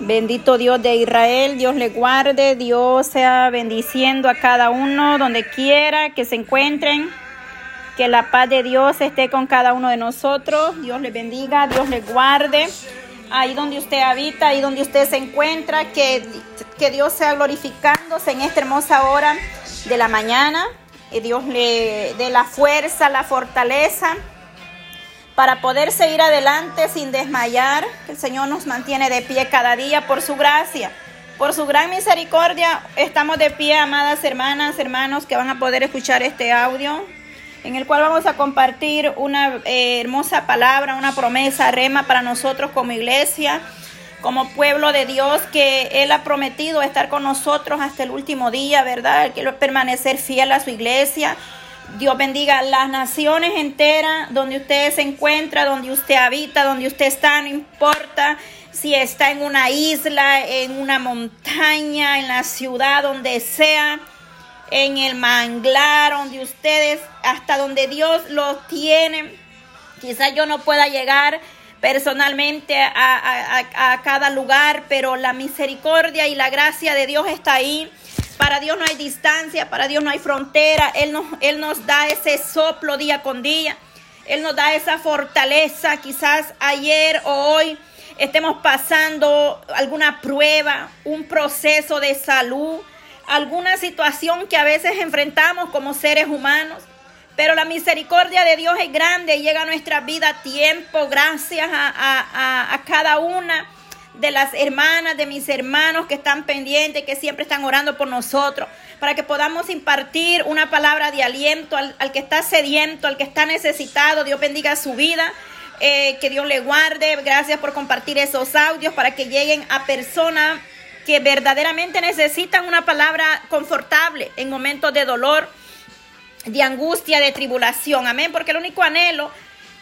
Bendito Dios de Israel, Dios le guarde, Dios sea bendiciendo a cada uno donde quiera que se encuentren. Que la paz de Dios esté con cada uno de nosotros. Dios le bendiga, Dios le guarde. Ahí donde usted habita, ahí donde usted se encuentra, que, que Dios sea glorificándose en esta hermosa hora de la mañana. Que Dios le dé la fuerza, la fortaleza para poder seguir adelante sin desmayar. El Señor nos mantiene de pie cada día por su gracia. Por su gran misericordia estamos de pie, amadas hermanas, hermanos que van a poder escuchar este audio, en el cual vamos a compartir una eh, hermosa palabra, una promesa rema para nosotros como iglesia, como pueblo de Dios, que Él ha prometido estar con nosotros hasta el último día, ¿verdad? Él quiere permanecer fiel a su iglesia Dios bendiga las naciones enteras donde usted se encuentra, donde usted habita, donde usted está, no importa si está en una isla, en una montaña, en la ciudad, donde sea, en el manglar, donde ustedes, hasta donde Dios los tiene. Quizás yo no pueda llegar personalmente a, a cada lugar, pero la misericordia y la gracia de Dios está ahí para Dios no hay distancia, para Dios no hay frontera. Él nos, Él nos da ese soplo día con día. Él nos da esa fortaleza. Quizás ayer o hoy estemos pasando alguna prueba, un proceso de salud, alguna situación que a veces enfrentamos como seres humanos. Pero la misericordia de Dios es grande y llega a nuestra vida a tiempo, gracias a, a cada una de las hermanas, de mis hermanos que están pendientes, que siempre están orando por nosotros, para que podamos impartir una palabra de aliento al, que está sediento, al que está necesitado. Dios bendiga su vida. Eh, que Dios le guarde. Gracias por compartir esos audios para que lleguen a personas que verdaderamente necesitan una palabra confortable en momentos de dolor, de angustia, de tribulación. Amén. Porque el único anhelo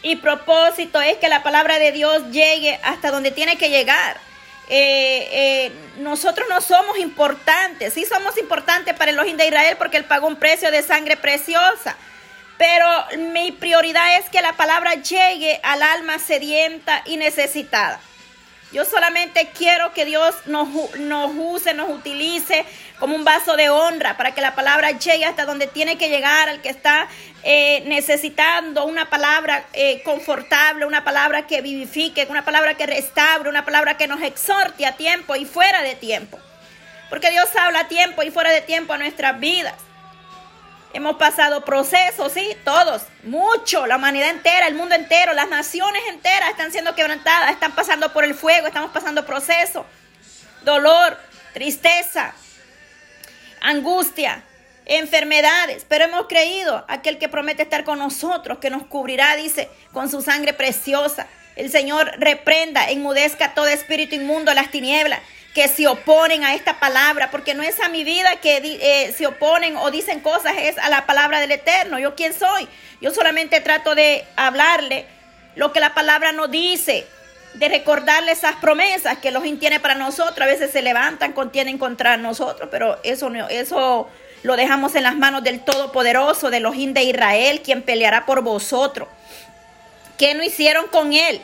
y propósito es que la palabra de Dios llegue hasta donde tiene que llegar. Eh, eh, nosotros no somos importantes, sí somos importantes para el Elohim de Israel porque Él pagó un precio de sangre preciosa. Pero mi prioridad es que la palabra llegue al alma sedienta y necesitada. Yo solamente quiero que Dios nos, nos, use, nos utilice como un vaso de honra para que la palabra llegue hasta donde tiene que llegar, al que está eh, necesitando una palabra eh, confortable, una palabra que vivifique, una palabra que restaure, una palabra que nos exhorte a tiempo y fuera de tiempo. Porque Dios habla a tiempo y fuera de tiempo a nuestras vidas. Hemos pasado procesos, sí, todos, mucho, la humanidad entera, el mundo entero, las naciones enteras están siendo quebrantadas, están pasando por el fuego, estamos pasando procesos, dolor, tristeza, angustia, enfermedades, pero hemos creído aquel que promete estar con nosotros, que nos cubrirá, dice, con su sangre preciosa. El Señor reprenda, enmudezca todo espíritu inmundo, las tinieblas que se oponen a esta palabra, porque no es a mi vida que eh, se oponen o dicen cosas, es a la palabra del Eterno. ¿Yo quién soy? Yo solamente trato de hablarle lo que la palabra nos dice, de recordarle esas promesas que los tiene para nosotros. A veces se levantan, contienen contra nosotros, pero eso, no, eso lo dejamos en las manos del Todopoderoso, de los de Israel, quien peleará por vosotros. ¿Qué no hicieron con él?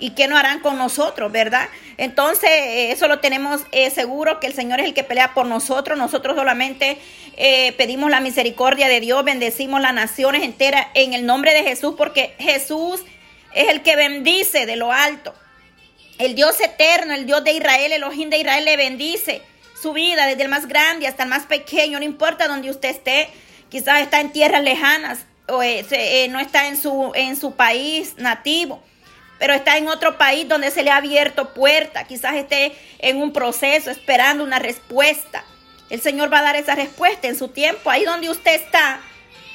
Y qué no harán con nosotros, ¿verdad? Entonces, eh, eso lo tenemos eh, seguro que el Señor es el que pelea por nosotros. Nosotros solamente eh, pedimos la misericordia de Dios, bendecimos las naciones enteras en el nombre de Jesús, porque Jesús es el que bendice de lo alto. El Dios eterno, el Dios de Israel, el ojín de Israel le bendice su vida, desde el más grande hasta el más pequeño, no importa donde usted esté, quizás está en tierras lejanas o no está en su, en su país nativo pero está en otro país donde se le ha abierto puerta, quizás esté en un proceso esperando una respuesta. El Señor va a dar esa respuesta en su tiempo, ahí donde usted está.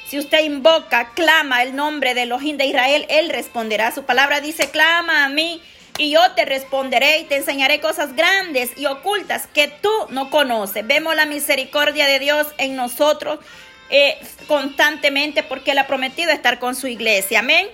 Si usted invoca, clama el nombre de Elohim de Israel, Él responderá. Su palabra dice, clama a mí y yo te responderé y te enseñaré cosas grandes y ocultas que tú no conoces. Vemos la misericordia de Dios en nosotros eh, constantemente porque Él ha prometido estar con su iglesia. Amén.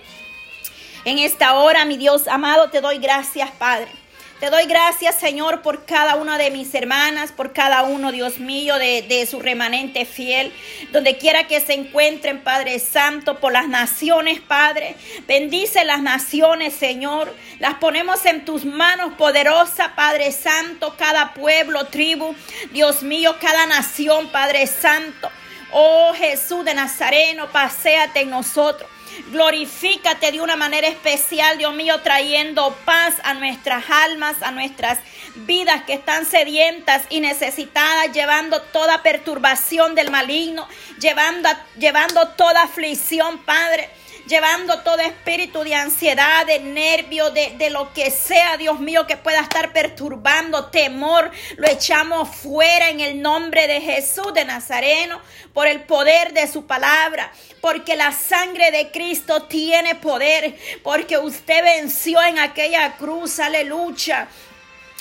En esta hora, mi Dios amado, te doy gracias, Padre. Te doy gracias, Señor, por cada una de mis hermanas, por cada uno, Dios mío, de, de, su remanente fiel, donde quiera que se encuentren, Padre Santo, por las naciones, Padre. Bendice las naciones, Señor. Las ponemos en tus manos poderosa, Padre Santo, cada pueblo, tribu, Dios mío, cada nación, Padre Santo. Oh Jesús de Nazareno, paséate en nosotros. Glorifícate de una manera especial, Dios mío, trayendo paz a nuestras almas, a nuestras vidas que están sedientas y necesitadas, llevando toda perturbación del maligno, llevando, llevando toda aflicción, Padre llevando todo espíritu de ansiedad, de nervio, de, de, lo que sea, Dios mío, que pueda estar perturbando, temor, lo echamos fuera en el nombre de Jesús de Nazareno, por el poder de su palabra, porque la sangre de Cristo tiene poder, porque usted venció en aquella cruz, aleluya.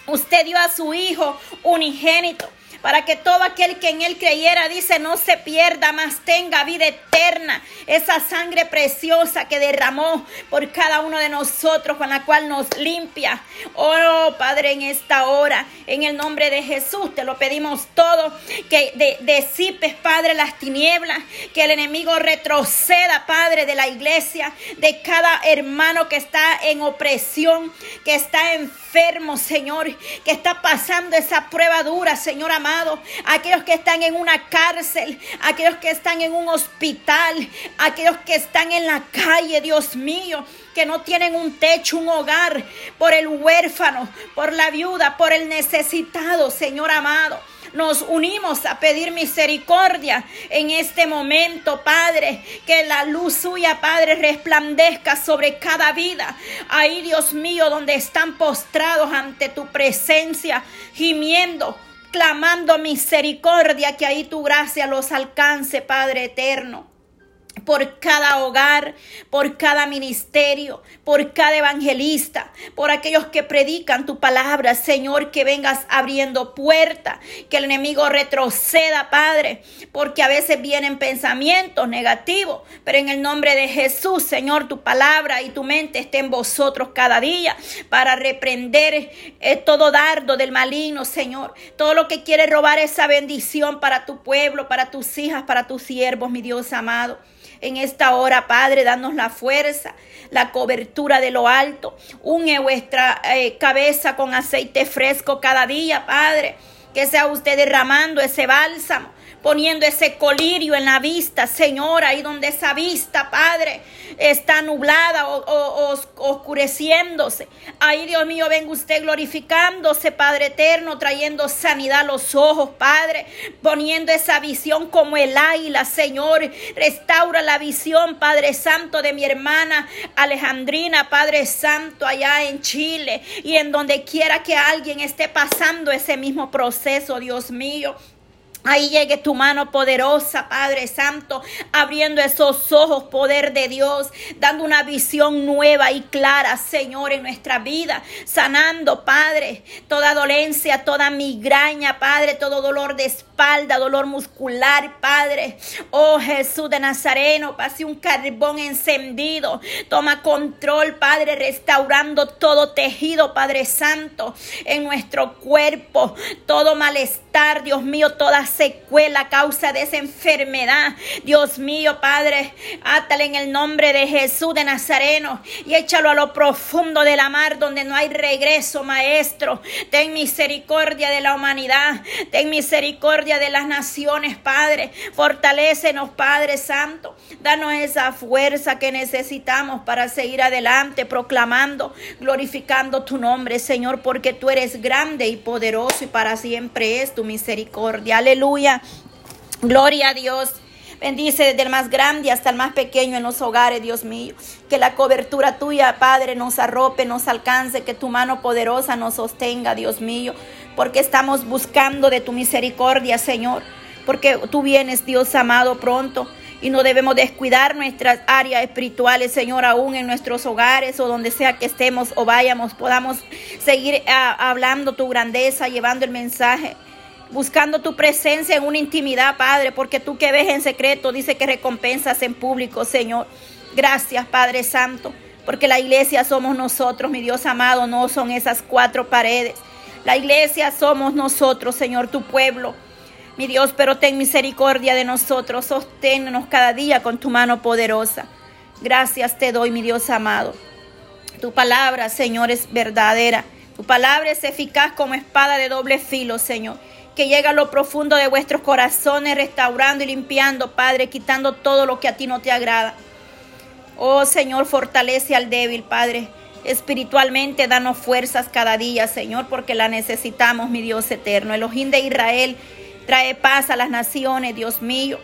Usted dio a su Hijo unigénito para que todo aquel que en él creyera, dice, no se pierda, mas tenga vida eterna. Esa sangre preciosa que derramó por cada uno de nosotros, con la cual nos limpia. Oh, Padre, en esta hora, en el nombre de Jesús, te lo pedimos todo, que de, Padre, las tinieblas, que el enemigo retroceda, Padre, de la iglesia, de cada hermano que está en opresión, que está enfermo, Señor, que está pasando esa prueba dura, Señor amado aquellos que están en una cárcel, aquellos que están en un hospital, aquellos que están en la calle, Dios mío que no tienen un techo, un hogar, por el huérfano, por la viuda, por el necesitado, Señor amado. Nos unimos a pedir misericordia en este momento, Padre, que la luz suya, Padre, resplandezca sobre cada vida. Ahí, Dios mío, donde están postrados ante tu presencia, gimiendo clamando misericordia, que ahí tu gracia los alcance, Padre eterno por cada hogar, por cada ministerio, por cada evangelista, por aquellos que predican tu palabra, Señor, que vengas abriendo puerta, que el enemigo retroceda, Padre, porque a veces vienen pensamientos negativos, pero en el nombre de Jesús, Señor, tu palabra y tu mente estén en vosotros cada día para reprender eh, todo dardo del maligno, Señor, todo lo que quiere robar esa bendición para tu pueblo, para tus hijas, para tus siervos, mi Dios amado en esta hora, Padre, danos la fuerza, la cobertura de lo alto. Une vuestra eh, cabeza con aceite fresco cada día, Padre. Que sea usted derramando ese bálsamo poniendo ese colirio en la vista, Señor, ahí donde esa vista, Padre, está nublada o, oscureciéndose. Ahí, Dios mío, venga usted glorificándose, Padre eterno, trayendo sanidad a los ojos, Padre, poniendo esa visión como el águila, Señor. Restaura la visión, Padre Santo, de mi hermana Alejandrina, Padre Santo, allá en Chile y en donde quiera que alguien esté pasando ese mismo proceso, Dios mío. Ahí llegue tu mano poderosa, Padre Santo, abriendo esos ojos, poder de Dios, dando una visión nueva y clara, Señor, en nuestra vida, sanando, Padre, toda dolencia, toda migraña, Padre, todo dolor de espalda, dolor muscular, Padre. Oh Jesús de Nazareno, pase un carbón encendido, toma control, Padre, restaurando todo tejido, Padre Santo, en nuestro cuerpo, todo malestar, Dios mío, toda secuela a causa de esa enfermedad. Dios mío, Padre, átale en el nombre de Jesús de Nazareno y échalo a lo profundo de la mar donde no hay regreso, Maestro. Ten misericordia de la humanidad, ten misericordia de las naciones, Padre. Fortalécenos, Padre Santo. Danos esa fuerza que necesitamos para seguir adelante, proclamando, glorificando tu nombre, Señor, porque tú eres grande y poderoso y para siempre es tu misericordia. Aleluya. Aleluya. Gloria a Dios. Bendice desde el más grande hasta el más pequeño en los hogares, Dios mío. Que la cobertura tuya, Padre, nos arrope, nos alcance, que tu mano poderosa nos sostenga, Dios mío. Porque estamos buscando de tu misericordia, Señor. Porque tú vienes, Dios amado, pronto. Y no debemos descuidar nuestras áreas espirituales, Señor, aún en nuestros hogares o donde sea que estemos o vayamos, podamos seguir ah, hablando tu grandeza, llevando el mensaje buscando tu presencia en una intimidad, Padre, porque tú que ves en secreto, dice que recompensas en público, Señor. Gracias, Padre Santo. porque la iglesia somos nosotros, mi Dios amado, no son esas cuatro paredes. La iglesia somos nosotros, Señor, tu pueblo. Mi Dios, pero ten misericordia de nosotros, sosténnos cada día con tu mano poderosa. Gracias te doy, mi Dios amado. Tu palabra, Señor, es verdadera. Tu palabra es eficaz como espada de doble filo, Señor. Que llega a lo profundo de vuestros corazones, restaurando y limpiando, Padre, quitando todo lo que a ti no te agrada. Oh Señor, fortalece al débil, Padre. Espiritualmente, danos fuerzas cada día, Señor, porque la necesitamos, mi Dios eterno. El ojín de Israel trae paz a las naciones, Dios mío.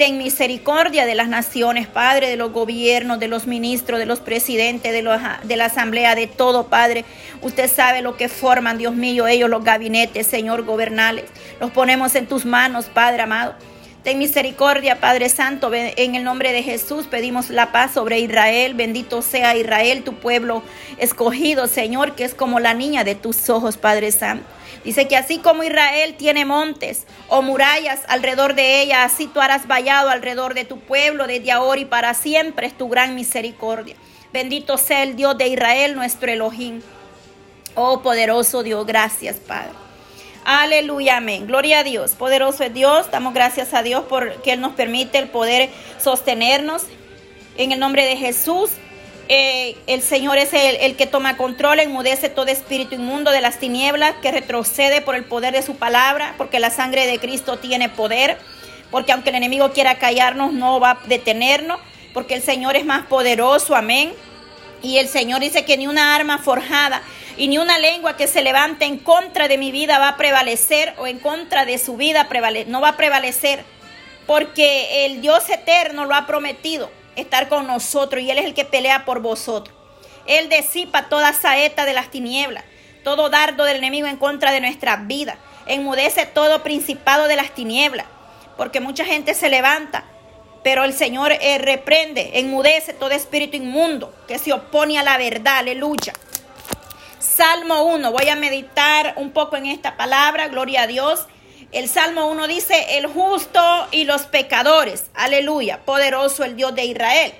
Ten misericordia de las naciones, Padre, de los gobiernos, de los ministros, de los presidentes, de, los, de la asamblea, de todo, Padre. Usted sabe lo que forman, Dios mío, ellos los gabinetes, Señor, gobernales. Los ponemos en tus manos, Padre amado. Ten misericordia, Padre Santo. En el nombre de Jesús pedimos la paz sobre Israel. Bendito sea Israel, tu pueblo escogido, Señor, que es como la niña de tus ojos, Padre Santo. Dice que así como Israel tiene montes o murallas alrededor de ella, así tú harás vallado alrededor de tu pueblo desde ahora y para siempre es tu gran misericordia. Bendito sea el Dios de Israel, nuestro Elohim. Oh poderoso Dios, gracias Padre. Aleluya, amén. Gloria a Dios. Poderoso es Dios. Damos gracias a Dios porque Él nos permite el poder sostenernos. En el nombre de Jesús. Eh, el Señor es el, el, que toma control, enmudece todo espíritu inmundo de las tinieblas, que retrocede por el poder de su palabra, porque la sangre de Cristo tiene poder, porque aunque el enemigo quiera callarnos, no va a detenernos, porque el Señor es más poderoso, amén. Y el Señor dice que ni una arma forjada y ni una lengua que se levante en contra de mi vida va a prevalecer o en contra de su vida no va a prevalecer, porque el Dios eterno lo ha prometido estar con nosotros y Él es el que pelea por vosotros. Él disipa toda saeta de las tinieblas, todo dardo del enemigo en contra de nuestra vida, enmudece todo principado de las tinieblas, porque mucha gente se levanta pero el Señor eh, reprende, enmudece todo espíritu inmundo que se opone a la verdad. Aleluya. Salmo 1. Voy a meditar un poco en esta palabra. Gloria a Dios. El Salmo 1 dice, el justo y los pecadores. Aleluya. Poderoso el Dios de Israel.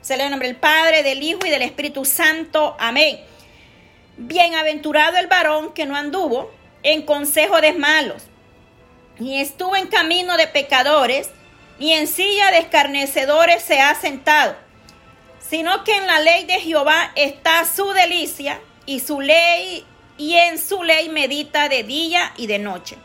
Se el nombre del Padre, del Hijo y del Espíritu Santo. Amén. Bienaventurado el varón que no anduvo en consejo de malos, ni estuvo en camino de pecadores y en silla de escarnecedores se ha sentado, sino que en la ley de Jehová está su delicia y su ley y en su ley medita de día y de noche.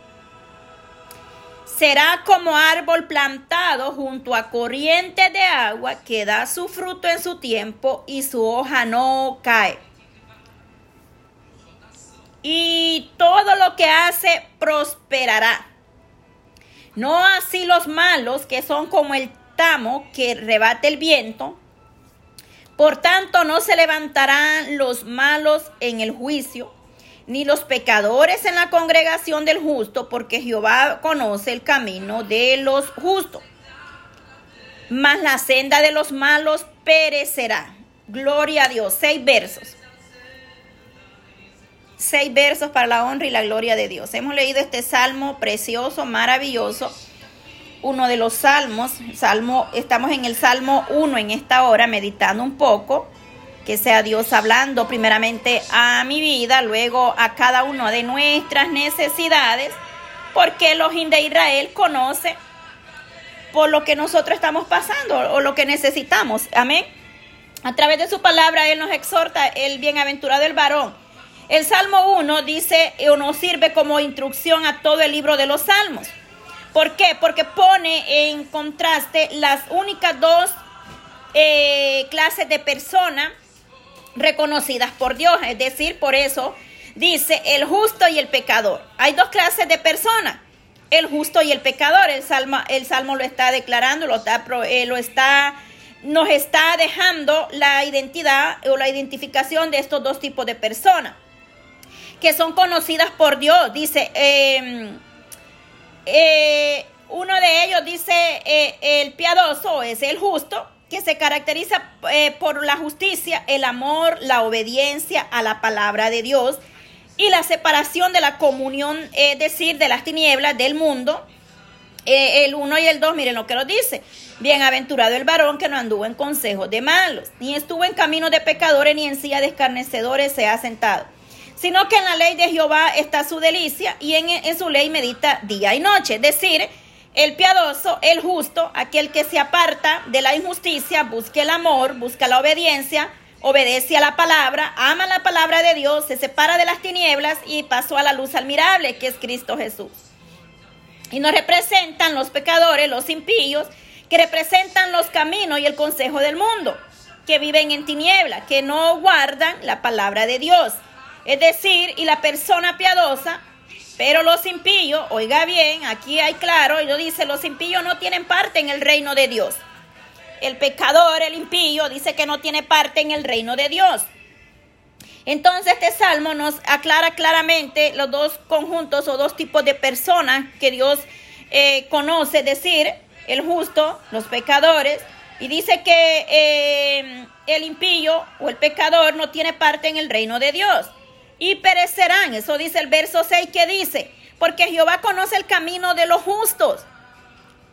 Será como árbol plantado junto a corriente de agua que da su fruto en su tiempo y su hoja no cae. Y todo lo que hace prosperará. No así los malos, que son como el tamo que rebate el viento. Por tanto, no se levantarán los malos en el juicio, ni los pecadores en la congregación del justo, porque Jehová conoce el camino de los justos. Mas la senda de los malos perecerá. Gloria a Dios. Seis versos seis versos para la honra y la gloria de Dios. Hemos leído este salmo precioso, maravilloso, uno de los salmos, salmo, estamos en el salmo 1 en esta hora, meditando un poco, que sea Dios hablando primeramente a mi vida, luego a cada uno de nuestras necesidades, porque el ojín de Israel conoce por lo que nosotros estamos pasando o lo que necesitamos. Amén. A través de su palabra, Él nos exhorta el bienaventurado el varón el Salmo 1 dice o nos sirve como instrucción a todo el libro de los Salmos. ¿Por qué? Porque pone en contraste las únicas dos eh, clases de personas reconocidas por Dios. Es decir, por eso dice el justo y el pecador. Hay dos clases de personas. El justo y el pecador. El salmo, el salmo lo está declarando, lo está, eh, lo está, nos está dejando la identidad o la identificación de estos dos tipos de personas que son conocidas por Dios. Dice, em, eh, uno de ellos dice, eh, el piadoso es el justo, que se caracteriza eh, por la justicia, el amor, la obediencia a la palabra de Dios y la separación de la comunión, es decir, de las tinieblas del mundo. eh, el 1 y el 2, miren lo que nos dice. Bienaventurado el varón que no anduvo en consejos de malos, ni estuvo en camino de pecadores, ni en silla de escarnecedores se ha sentado, sino que en la ley de Jehová está su delicia, y en, su ley medita día y noche. Es decir, el piadoso, el justo, aquel que se aparta de la injusticia, busca el amor, busca la obediencia, obedece a la palabra, ama la palabra de Dios, se separa de las tinieblas y pasó a la luz admirable, que es Cristo Jesús. Y nos representan los pecadores, los impíos, que representan los caminos y el consejo del mundo, que viven en tiniebla, que no guardan la palabra de Dios. Es decir, y la persona piadosa, pero los impíos, oiga bien, aquí hay claro, y lo dice, los impíos no tienen parte en el reino de Dios. El pecador, el impío, dice que no tiene parte en el reino de Dios. Entonces este salmo nos aclara claramente los dos conjuntos o dos tipos de personas que Dios eh, conoce, es decir, el justo, los pecadores, y dice que eh, el impío o el pecador no tiene parte en el reino de Dios. Y perecerán, eso dice el verso 6 que dice, porque Jehová conoce el camino de los justos,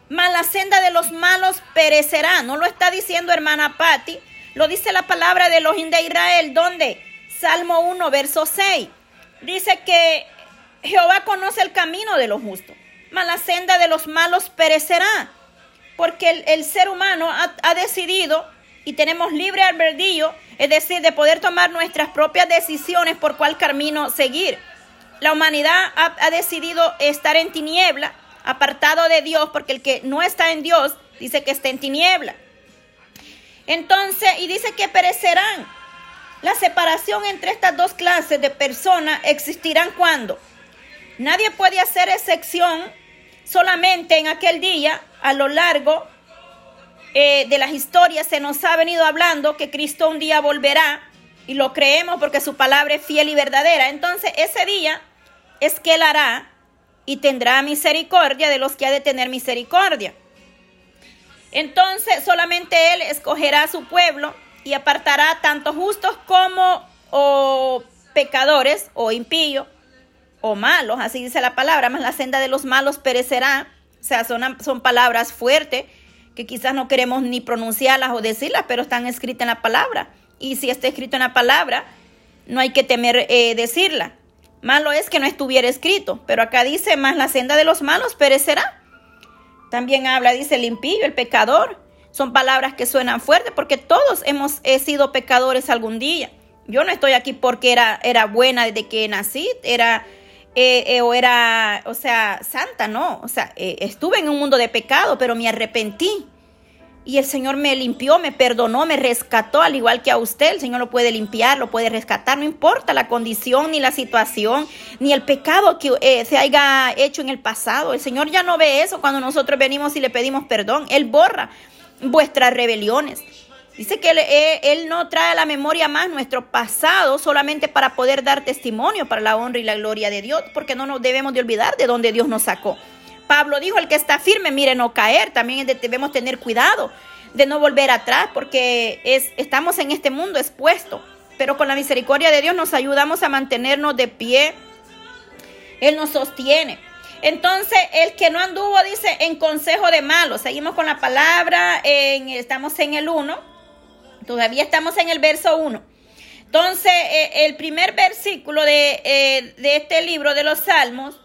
mas la senda de los malos perecerá. No lo está diciendo hermana Patti, lo dice la palabra de los de Israel, donde Salmo 1, verso 6. Dice que Jehová conoce el camino de los justos, mas la senda de los malos perecerá. Porque el, ser humano ha, decidido y tenemos libre albedrío, es decir, de poder tomar nuestras propias decisiones por cuál camino seguir. La humanidad ha, decidido estar en tiniebla, apartado de Dios, porque el que no está en Dios dice que está en tiniebla. Entonces, y dice que perecerán. La separación entre estas dos clases de personas existirán cuando nadie puede hacer excepción solamente en aquel día, a lo largo eh, de las historias se nos ha venido hablando que Cristo un día volverá y lo creemos porque su palabra es fiel y verdadera. Entonces ese día es que Él hará y tendrá misericordia de los que ha de tener misericordia. Entonces solamente Él escogerá a su pueblo y apartará tanto justos como o pecadores o impíos o malos, así dice la palabra, más la senda de los malos perecerá. O sea, son, son palabras fuertes que quizás no queremos ni pronunciarlas o decirlas, pero están escritas en la palabra. Y si está escrito en la palabra, no hay que temer eh, decirla. Malo es que no estuviera escrito, pero acá dice, más la senda de los malos perecerá. También habla, dice el impío, el pecador, son palabras que suenan fuertes porque todos hemos sido pecadores algún día. Yo no estoy aquí porque era, era buena desde que nací, era eh, eh, o era, o sea, santa, no. O sea, eh, estuve en un mundo de pecado, pero me arrepentí. Y el Señor me limpió, me perdonó, me rescató, al igual que a usted. El Señor lo puede limpiar, lo puede rescatar, no importa la condición, ni la situación, ni el pecado que se haya hecho en el pasado. El Señor ya no ve eso cuando nosotros venimos y le pedimos perdón. Él borra vuestras rebeliones. Dice que eh, él, no trae a la memoria más nuestro pasado solamente para poder dar testimonio para la honra y la gloria de Dios, porque no nos debemos de olvidar de donde Dios nos sacó. Pablo dijo, el que está firme, mire, no caer. También debemos tener cuidado de no volver atrás, porque es, estamos en este mundo expuesto. Pero con la misericordia de Dios nos ayudamos a mantenernos de pie. Él nos sostiene. Entonces, el que no anduvo, dice, en consejo de malos. Seguimos con la palabra, en, estamos en el 1. Todavía estamos en el verso 1. Entonces, eh, el primer versículo de, eh, de, este libro de los Salmos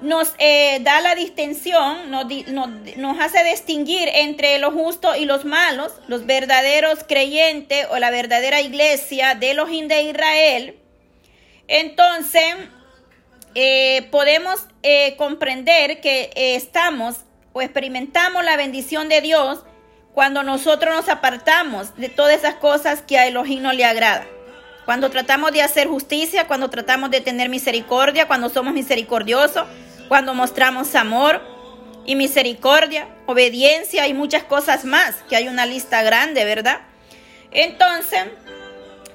nos eh, da la distinción, nos, hace distinguir entre los justos y los malos, los verdaderos creyentes o la verdadera iglesia de los de Israel. Entonces, podemos comprender que estamos o experimentamos la bendición de Dios cuando nosotros nos apartamos de todas esas cosas que a Elohim no le agrada. Cuando tratamos de hacer justicia, cuando tratamos de tener misericordia, cuando somos misericordiosos, cuando mostramos amor y misericordia, obediencia y muchas cosas más, que hay una lista grande, ¿verdad? Entonces,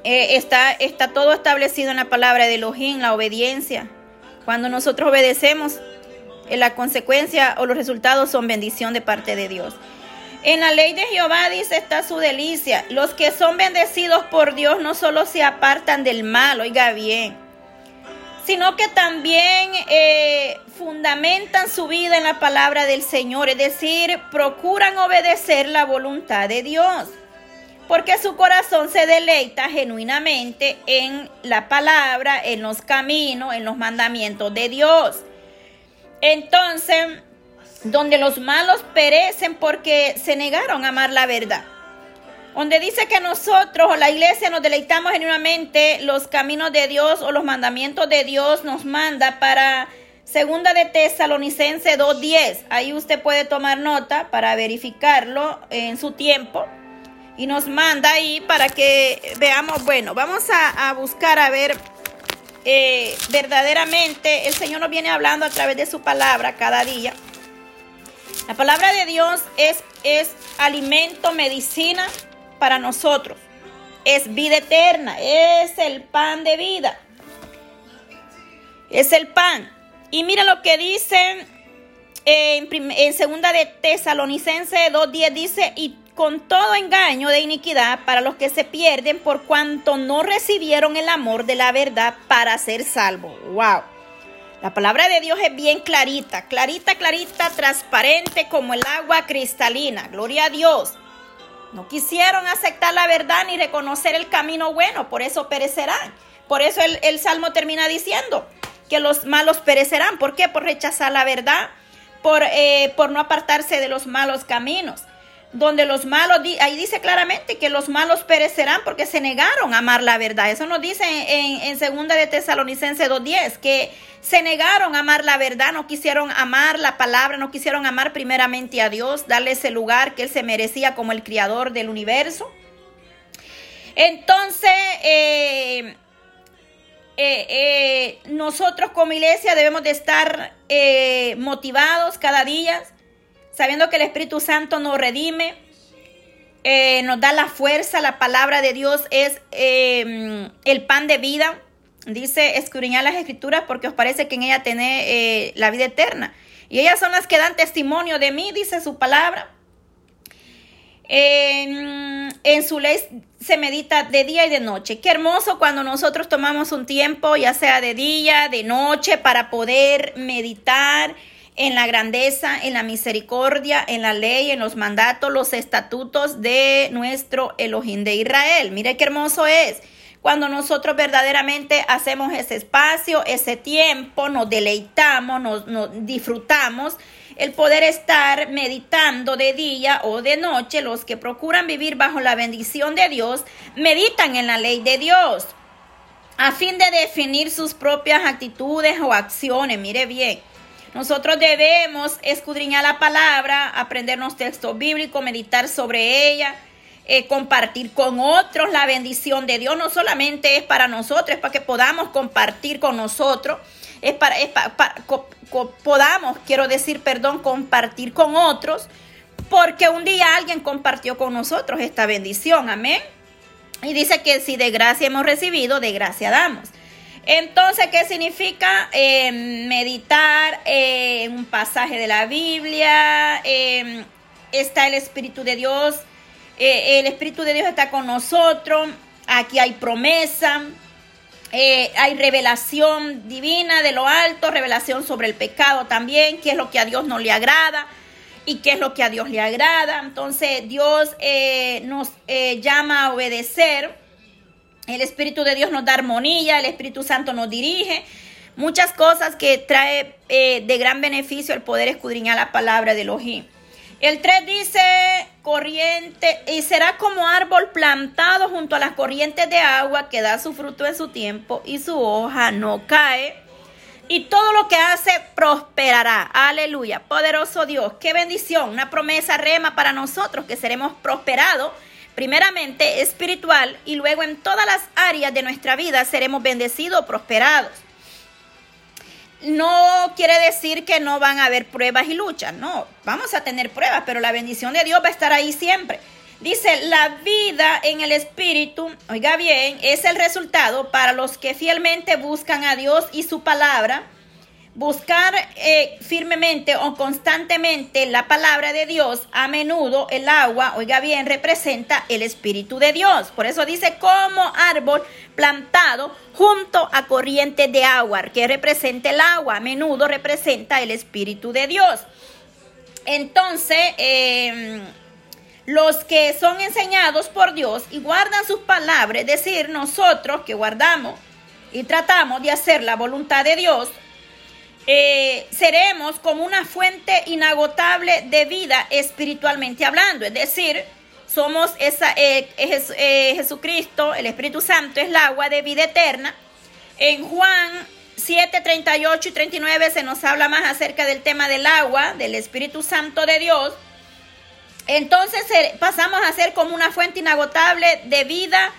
está, está todo establecido en la palabra de Elohim, la obediencia, cuando nosotros obedecemos, eh, la consecuencia o los resultados son bendición de parte de Dios. En la ley de Jehová dice está su delicia. Los que son bendecidos por Dios no solo se apartan del mal, oiga bien, sino que también eh, fundamentan su vida en la palabra del Señor, es decir, procuran obedecer la voluntad de Dios, porque su corazón se deleita genuinamente en la palabra, en los caminos, en los mandamientos de Dios. Entonces, donde los malos perecen porque se negaron a amar la verdad donde dice que nosotros o la iglesia nos deleitamos genuinamente los caminos de Dios o los mandamientos de Dios nos manda para segunda de Tesalonicense 2.10. Ahí usted puede tomar nota para verificarlo en su tiempo. Y nos manda ahí para que veamos, bueno, vamos a, buscar a ver eh, verdaderamente el Señor nos viene hablando a través de su palabra cada día. La palabra de Dios es, es alimento, medicina para nosotros. Es vida eterna, es el pan de vida. Es el pan. Y mira lo que dice en, en segunda de Tesalonicense 2.10 dice, y con todo engaño de iniquidad para los que se pierden por cuanto no recibieron el amor de la verdad para ser salvos. Wow. La palabra de Dios es bien clarita, clarita, clarita, transparente como el agua cristalina. Gloria a Dios. No quisieron aceptar la verdad ni reconocer el camino bueno, por eso perecerán. Por eso el, Salmo termina diciendo que los malos perecerán. ¿Por qué? Por rechazar la verdad, por, eh, por no apartarse de los malos caminos donde los malos, ahí dice claramente que los malos perecerán porque se negaron a amar la verdad. Eso nos dice en, en segunda de Tesalonicense 2.10, que se negaron a amar la verdad, no quisieron amar la palabra, no quisieron amar primeramente a Dios, darle ese lugar que Él se merecía como el criador del universo. Entonces, eh, eh, eh, nosotros como iglesia debemos de estar motivados cada día sabiendo que el Espíritu Santo nos redime, eh, nos da la fuerza, la palabra de Dios es eh, el pan de vida. Dice, escudriñar las escrituras porque os parece que en ella tiene eh, la vida eterna. Y ellas son las que dan testimonio de mí, dice su palabra. En, en, su ley se medita de día y de noche. Qué hermoso cuando nosotros tomamos un tiempo, ya sea de día, de noche, para poder meditar en la grandeza, en la misericordia, en la ley, en los mandatos, los estatutos de nuestro Elohim de Israel. Mire qué hermoso es. Cuando nosotros verdaderamente hacemos ese espacio, ese tiempo, nos deleitamos, nos, nos disfrutamos, el poder estar meditando de día o de noche, los que procuran vivir bajo la bendición de Dios, meditan en la ley de Dios a fin de definir sus propias actitudes o acciones. Mire bien, nosotros debemos escudriñar la palabra, aprendernos textos bíblicos, meditar sobre ella, eh, compartir con otros la bendición de Dios. No solamente es para nosotros, es para que podamos compartir con nosotros. Es para, es podamos, quiero decir, perdón, compartir con otros, porque un día alguien compartió con nosotros esta bendición. Amén. Y dice que si de gracia hemos recibido, de gracia damos. Entonces, ¿qué significa eh, meditar eh, en un pasaje de la Biblia? Eh, está el Espíritu de Dios. el Espíritu de Dios está con nosotros. Aquí hay promesa. hay revelación divina de lo alto, revelación sobre el pecado también, qué es lo que a Dios no le agrada y qué es lo que a Dios le agrada. Entonces Dios nos llama a obedecer el Espíritu de Dios nos da armonía, el Espíritu Santo nos dirige. Muchas cosas que trae eh, de gran beneficio el poder escudriñar la palabra de Elohim. El 3 dice corriente y será como árbol plantado junto a las corrientes de agua que da su fruto en su tiempo y su hoja no cae. Y todo lo que hace prosperará. Aleluya. Poderoso Dios. Qué bendición. Una promesa rema para nosotros que seremos prosperados primeramente espiritual y luego en todas las áreas de nuestra vida seremos bendecidos, prosperados. No quiere decir que no van a haber pruebas y luchas, no, vamos a tener pruebas, pero la bendición de Dios va a estar ahí siempre. Dice, la vida en el Espíritu, oiga bien, es el resultado para los que fielmente buscan a Dios y su palabra, buscar eh, firmemente o constantemente la palabra de Dios, a menudo el agua, oiga bien, representa el Espíritu de Dios. Por eso dice como árbol plantado junto a corriente de agua, que representa el agua, a menudo representa el Espíritu de Dios. Entonces, em, los que son enseñados por Dios y guardan sus palabras, es decir, nosotros que guardamos y tratamos de hacer la voluntad de Dios, eh, seremos como una fuente inagotable de vida espiritualmente hablando. Es decir, somos eh, eh, Jesucristo, el Espíritu Santo es el agua de vida eterna. En Juan 7, 38 y 39 se nos habla más acerca del tema del agua, del Espíritu Santo de Dios. Entonces pasamos a ser como una fuente inagotable de vida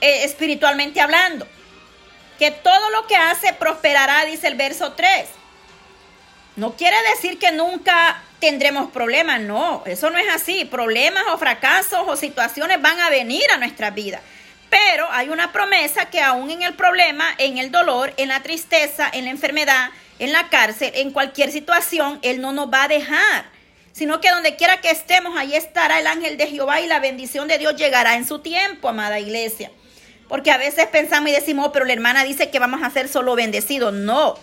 espiritualmente hablando que todo lo que hace prosperará, dice el verso 3. No quiere decir que nunca tendremos problemas, no, eso no es así. Problemas o fracasos o situaciones van a venir a nuestra vida. Pero hay una promesa que aún en el problema, en el dolor, en la tristeza, en la enfermedad, en la cárcel, en cualquier situación, Él no nos va a dejar. Sino que donde quiera que estemos, ahí estará el ángel de Jehová y la bendición de Dios llegará en su tiempo, amada iglesia. Porque a veces pensamos y decimos, oh, pero la hermana dice que vamos a ser solo bendecidos. No.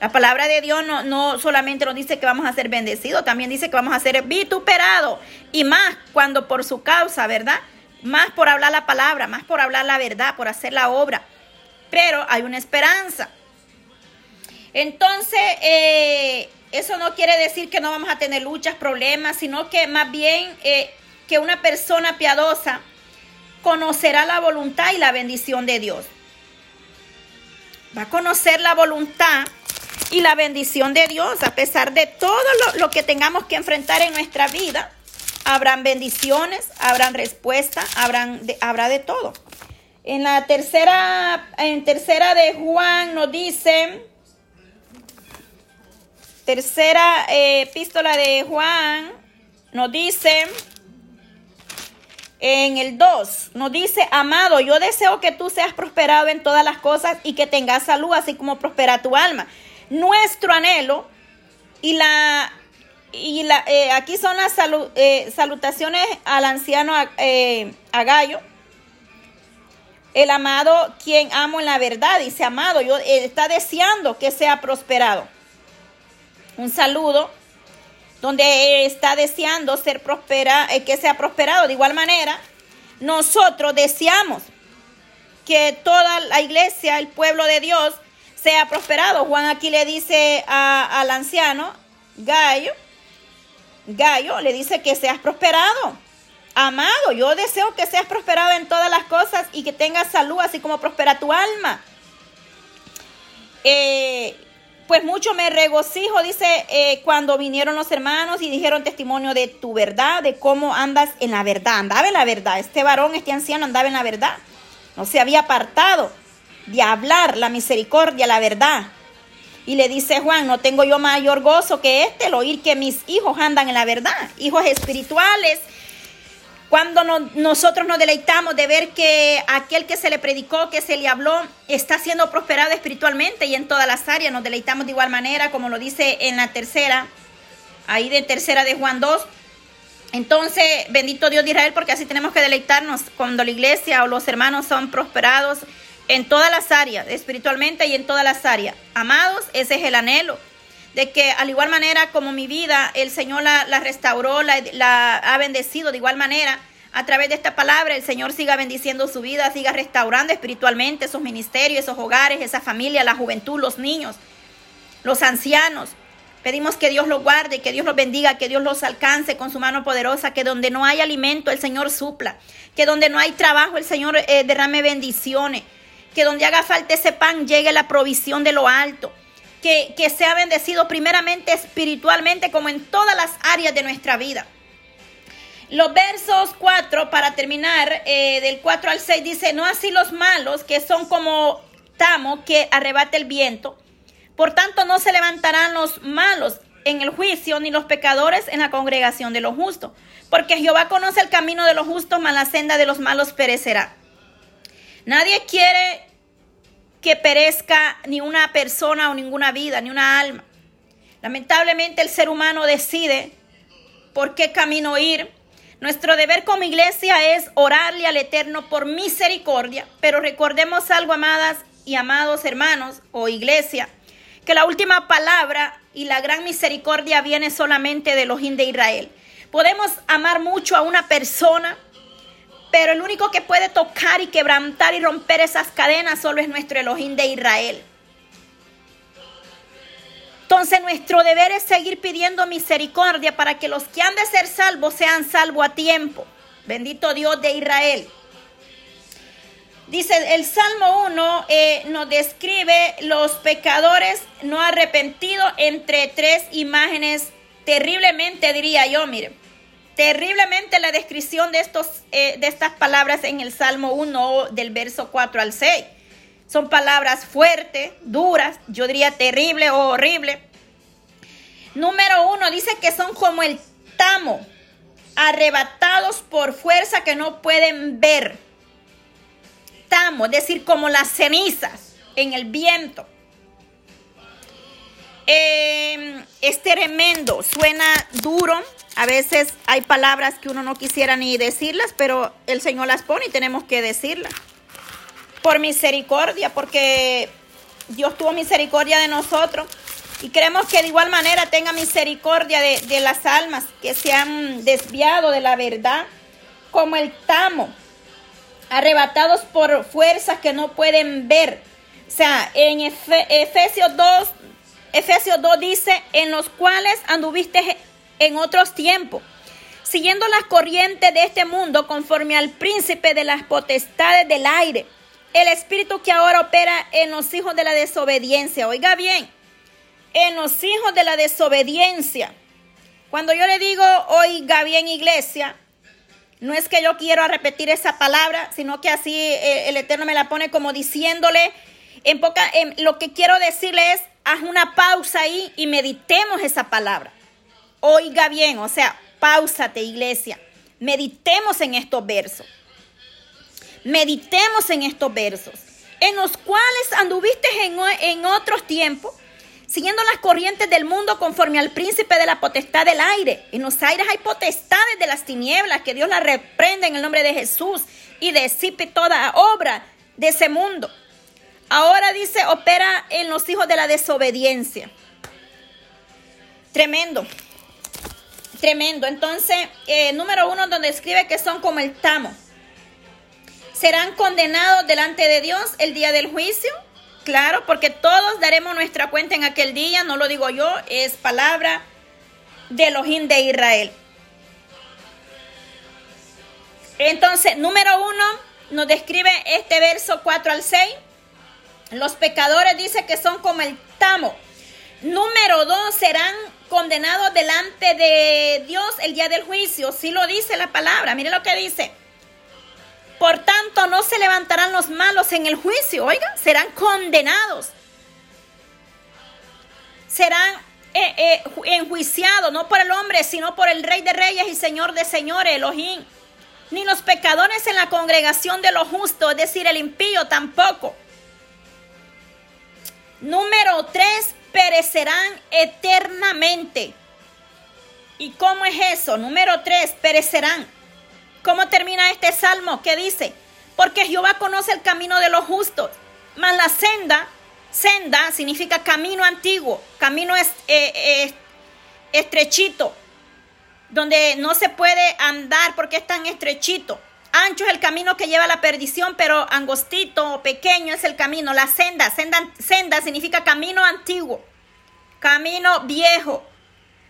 La palabra de Dios no, solamente nos dice que vamos a ser bendecidos, también dice que vamos a ser vituperados. Y más cuando por su causa, ¿verdad? Más por hablar la palabra, más por hablar la verdad, por hacer la obra. Pero hay una esperanza. Entonces, eh, eso no quiere decir que no vamos a tener luchas, problemas, sino que más bien eh, que una persona piadosa conocerá la voluntad y la bendición de Dios. Va a conocer la voluntad y la bendición de Dios a pesar de todo lo, que tengamos que enfrentar en nuestra vida. Habrán bendiciones, habrán respuesta, habrán habrá de todo. En la tercera, en tercera de Juan nos dice, tercera eh, epístola de Juan nos dice, en el 2 nos dice, amado, yo deseo que tú seas prosperado en todas las cosas y que tengas salud, así como prospera tu alma. Nuestro anhelo y la y la, eh, aquí son las eh, salutaciones al anciano eh, a Gallo. El amado, quien amo en la verdad, dice amado, yo está deseando que sea prosperado. Un saludo donde está deseando ser prospera, eh, que sea prosperado. De igual manera, nosotros deseamos que toda la iglesia, el pueblo de Dios, sea prosperado. Juan aquí le dice al anciano, Gallo, Gallo, le dice que seas prosperado. Amado, yo deseo que seas prosperado en todas las cosas y que tengas salud, así como prospera tu alma. Eh, pues mucho me regocijo, dice, eh, cuando vinieron los hermanos y dijeron testimonio de tu verdad, de cómo andas en la verdad. Andaba en la verdad. Este varón, este anciano andaba en la verdad. No se había apartado de hablar la misericordia, la verdad. Y le dice Juan, no tengo yo mayor gozo que este, el oír que mis hijos andan en la verdad. Hijos espirituales cuando nosotros nos deleitamos de ver que aquel que se le predicó, que se le habló, está siendo prosperado espiritualmente y en todas las áreas, nos deleitamos de igual manera, como lo dice en la tercera, ahí de tercera de Juan 2. Entonces, bendito Dios de Israel, porque así tenemos que deleitarnos cuando la iglesia o los hermanos son prosperados en todas las áreas, espiritualmente y en todas las áreas. Amados, ese es el anhelo de que al igual manera como mi vida, el Señor la, restauró, la, ha bendecido de igual manera. A través de esta palabra, el Señor siga bendiciendo su vida, siga restaurando espiritualmente esos ministerios, esos hogares, esa familia, la juventud, los niños, los ancianos. Pedimos que Dios los guarde, que Dios los bendiga, que Dios los alcance con su mano poderosa, que donde no hay alimento el Señor supla, que donde no hay trabajo el Señor eh, derrame bendiciones, que donde haga falta ese pan llegue la provisión de lo alto que, sea bendecido primeramente espiritualmente como en todas las áreas de nuestra vida. Los versos 4, para terminar, eh, del 4 al 6 dice, no así los malos, que son como tamo que arrebate el viento. Por tanto, no se levantarán los malos en el juicio, ni los pecadores en la congregación de los justos. Porque Jehová conoce el camino de los justos, mas la senda de los malos perecerá. Nadie quiere que perezca ni una persona o ninguna vida, ni una alma. Lamentablemente el ser humano decide por qué camino ir. Nuestro deber como iglesia es orarle al Eterno por misericordia, pero recordemos algo, amadas y amados hermanos o iglesia, que la última palabra y la gran misericordia viene solamente de Elohim de Israel. Podemos amar mucho a una persona, pero el único que puede tocar y quebrantar y romper esas cadenas solo es nuestro Elohim de Israel. Entonces nuestro deber es seguir pidiendo misericordia para que los que han de ser salvos sean salvos a tiempo. Bendito Dios de Israel. Dice el Salmo 1 eh, nos describe los pecadores no arrepentidos entre tres imágenes terriblemente, diría yo, mire. Terriblemente la descripción de, estos, eh, de estas palabras en el Salmo 1 del verso 4 al 6. Son palabras fuertes, duras, yo diría terrible o horrible. Número uno, dice que son como el tamo, arrebatados por fuerza que no pueden ver. Tamo, es decir, como las cenizas en el viento. Em, es tremendo, suena duro. A veces hay palabras que uno no quisiera ni decirlas, pero el Señor las pone y tenemos que decirlas. Por misericordia, porque Dios tuvo misericordia de nosotros. Y queremos que de igual manera tenga misericordia de, de las almas que se han desviado de la verdad, como el tamo, arrebatados por fuerzas que no pueden ver. O sea, en Efesios 2, Efesios 2 dice, en los cuales anduviste en otros tiempos, siguiendo las corrientes de este mundo conforme al príncipe de las potestades del aire, el espíritu que ahora opera en los hijos de la desobediencia. Oiga bien, en los hijos de la desobediencia. Cuando yo le digo, oiga bien iglesia, no es que yo quiero repetir esa palabra, sino que así eh, el Eterno me la pone como diciéndole, en poca, lo que quiero decirle es, haz una pausa ahí y meditemos esa palabra. Oiga bien, o sea, pausate iglesia, meditemos en estos versos. Meditemos en estos versos, en los cuales anduviste en, en otros tiempos, siguiendo las corrientes del mundo conforme al príncipe de la potestad del aire. En los aires hay potestades de las tinieblas, que Dios las reprende en el nombre de Jesús y disipe toda obra de ese mundo. Ahora dice, opera en los hijos de la desobediencia. Tremendo. Tremendo. Entonces, eh, número uno, donde escribe que son como el tamo. Serán condenados delante de Dios el día del juicio. Claro, porque todos daremos nuestra cuenta en aquel día, no lo digo yo, es palabra de Elohim de Israel. Entonces, número uno, nos describe este verso 4 al 6. Los pecadores dice que son como el tamo. Número dos, serán condenados delante de Dios el día del juicio. Sí lo dice la palabra. Mire lo que dice. Por tanto, no se levantarán los malos en el juicio, oiga, serán condenados. Serán eh, eh, enjuiciados, no por el hombre, sino por el Rey de Reyes y Señor de Señores, Elohim. Ni los pecadores en la congregación de los justos, es decir, el impío tampoco. Número tres, perecerán eternamente. ¿Y cómo es eso? Número tres, perecerán. ¿Cómo termina este salmo? ¿Qué dice? Porque Jehová conoce el camino de los justos, mas la senda, senda significa camino antiguo, camino eh, eh, estrechito, donde no se puede andar porque es tan estrechito. Ancho es el camino que lleva a la perdición, pero angostito o pequeño es el camino. La senda, senda, senda significa camino antiguo, camino viejo.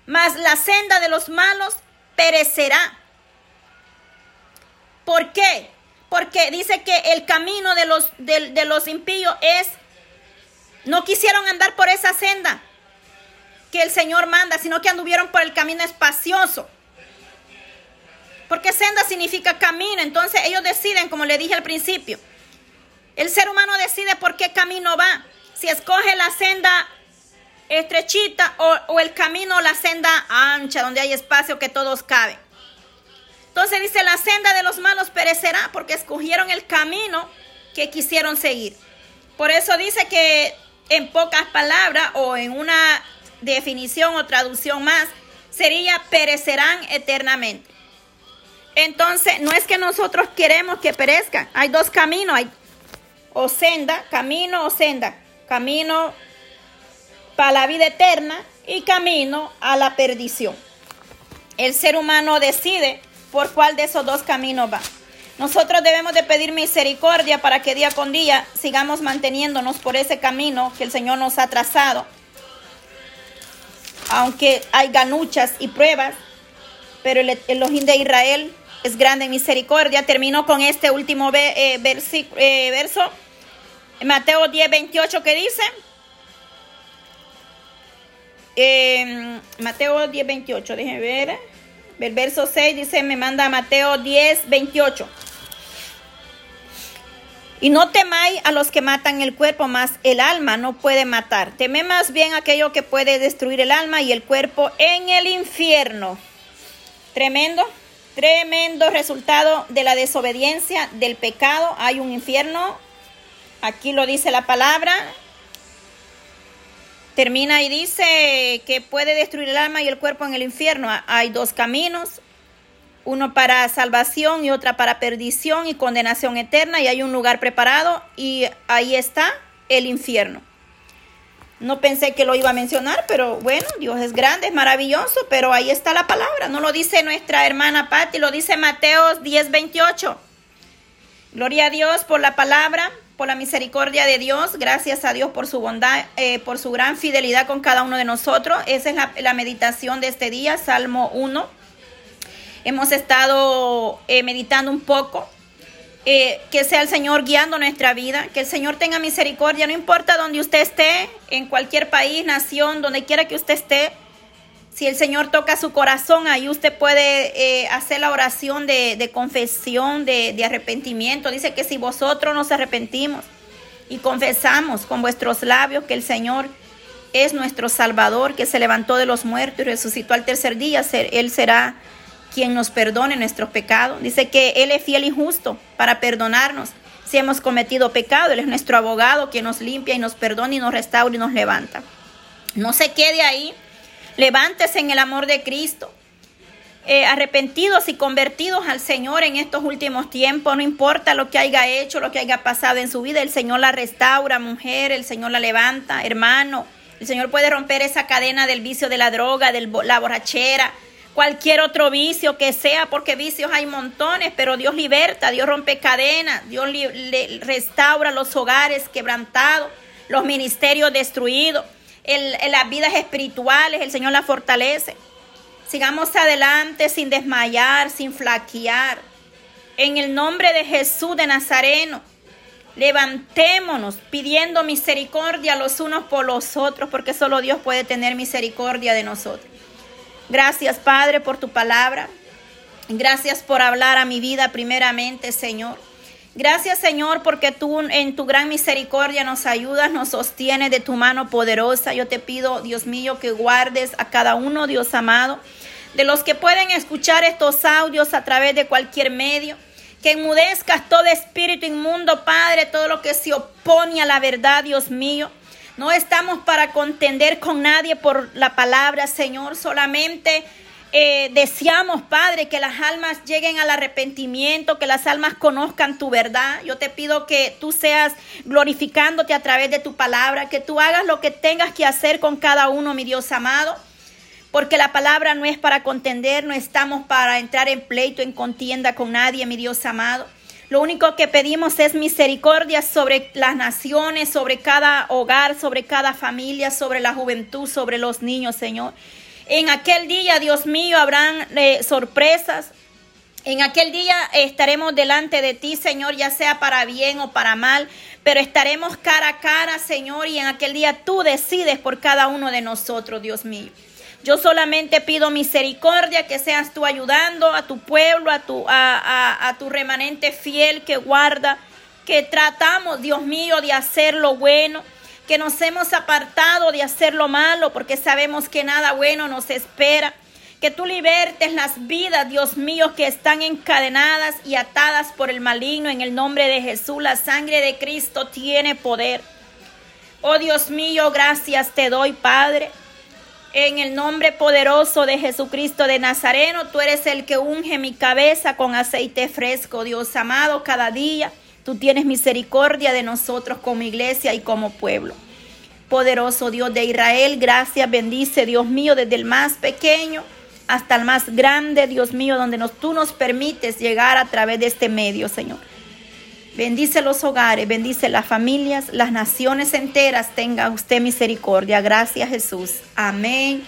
Mas la senda de los malos perecerá. ¿Por qué? Porque dice que el camino de los, de, los impíos es, no quisieron andar por esa senda que el Señor manda, sino que anduvieron por el camino espacioso. Porque senda significa camino, entonces ellos deciden, como le dije al principio, el ser humano decide por qué camino va, si escoge la senda estrechita o, el camino, la senda ancha, donde hay espacio que todos caben. Entonces dice, la senda de los malos perecerá porque escogieron el camino que quisieron seguir. Por eso dice que en pocas palabras o en una definición o traducción más, sería perecerán eternamente. Entonces, no es que nosotros queremos que perezcan. Hay dos caminos, hay o senda, camino o senda. Camino para la vida eterna y camino a la perdición. El ser humano decide por cuál de esos dos caminos va. Nosotros debemos de pedir misericordia para que día con día sigamos manteniéndonos por ese camino que el Señor nos ha trazado. Aunque hay ganuchas y pruebas, pero el Elohim de Israel es grande misericordia. Termino con este último eh, eh, verso, Mateo 10, 28, que dice, eh, Mateo 10, 28, déjenme ver. El verso 6 dice, me manda Mateo 10, 28. Y no temáis a los que matan el cuerpo, más el alma no puede matar. Teme más bien aquello que puede destruir el alma y el cuerpo en el infierno. Tremendo, tremendo resultado de la desobediencia, del pecado. Hay un infierno. Aquí lo dice la palabra. Termina y dice que puede destruir el alma y el cuerpo en el infierno. Hay dos caminos, uno para salvación y otra para perdición y condenación eterna y hay un lugar preparado y ahí está el infierno. No pensé que lo iba a mencionar, pero bueno, Dios es grande, es maravilloso, pero ahí está la palabra. No lo dice nuestra hermana Patti, lo dice Mateos 10:28. Gloria a Dios por la palabra por la misericordia de Dios, gracias a Dios por su bondad, eh, por su gran fidelidad con cada uno de nosotros. Esa es la, meditación de este día, Salmo 1. Hemos estado eh, meditando un poco. Eh, que sea el Señor guiando nuestra vida, que el Señor tenga misericordia, no importa donde usted esté, en cualquier país, nación, donde quiera que usted esté, si el Señor toca su corazón, ahí usted puede eh, hacer la oración de, confesión, de, arrepentimiento. Dice que si vosotros nos arrepentimos y confesamos con vuestros labios que el Señor es nuestro Salvador, que se levantó de los muertos y resucitó al tercer día, Él será quien nos perdone nuestros pecados. Dice que Él es fiel y justo para perdonarnos si hemos cometido pecado. Él es nuestro abogado, quien nos limpia y nos perdona y nos restaura y nos levanta. No se quede ahí Levántese en el amor de Cristo. Eh, arrepentidos y convertidos al Señor en estos últimos tiempos, no importa lo que haya hecho, lo que haya pasado en su vida, el Señor la restaura, mujer, el Señor la levanta, hermano, el Señor puede romper esa cadena del vicio de la droga, de la borrachera, cualquier otro vicio que sea, porque vicios hay montones, pero Dios liberta, Dios rompe cadenas, Dios restaura los hogares quebrantados, los ministerios destruidos en las vidas espirituales, el Señor la fortalece. Sigamos adelante sin desmayar, sin flaquear. En el nombre de Jesús de Nazareno, levantémonos pidiendo misericordia los unos por los otros, porque solo Dios puede tener misericordia de nosotros. Gracias, Padre, por tu palabra. Gracias por hablar a mi vida primeramente, Señor. Gracias Señor porque tú en tu gran misericordia nos ayudas, nos sostienes de tu mano poderosa. Yo te pido, Dios mío, que guardes a cada uno, Dios amado, de los que pueden escuchar estos audios a través de cualquier medio. Que enmudezcas todo espíritu inmundo, Padre, todo lo que se opone a la verdad, Dios mío. No estamos para contender con nadie por la palabra, Señor, solamente eh, deseamos, Padre, que las almas lleguen al arrepentimiento, que las almas conozcan tu verdad. Yo te pido que tú seas glorificándote a través de tu palabra, que tú hagas lo que tengas que hacer con cada uno, mi Dios amado. Porque la palabra no es para contender, no estamos para entrar en pleito, en contienda con nadie, mi Dios amado. Lo único que pedimos es misericordia sobre las naciones, sobre cada hogar, sobre cada familia, sobre la juventud, sobre los niños, Señor. En aquel día, Dios mío, habrán eh, sorpresas. En aquel día estaremos delante de ti, Señor, ya sea para bien o para mal, pero estaremos cara a cara, Señor, y en aquel día tú decides por cada uno de nosotros, Dios mío. Yo solamente pido misericordia, que seas tú ayudando a tu pueblo, a tu, a, a tu remanente fiel que guarda, que tratamos, Dios mío, de hacer lo bueno, que nos hemos apartado de hacer lo malo porque sabemos que nada bueno nos espera, Que tú libertes las vidas, Dios mío, que están encadenadas y atadas por el maligno en el nombre de Jesús. La sangre de Cristo tiene poder. Oh Dios mío, gracias te doy, Padre. En el nombre poderoso de Jesucristo de Nazareno, tú eres el que unge mi cabeza con aceite fresco, Dios amado, cada día. Tú tienes misericordia de nosotros como iglesia y como pueblo. Poderoso Dios de Israel, gracias, bendice Dios mío desde el más pequeño hasta el más grande, Dios mío, donde nos, tú nos permites llegar a través de este medio, Señor. Bendice los hogares, bendice las familias, las naciones enteras. Tenga usted misericordia. Gracias Jesús. Amén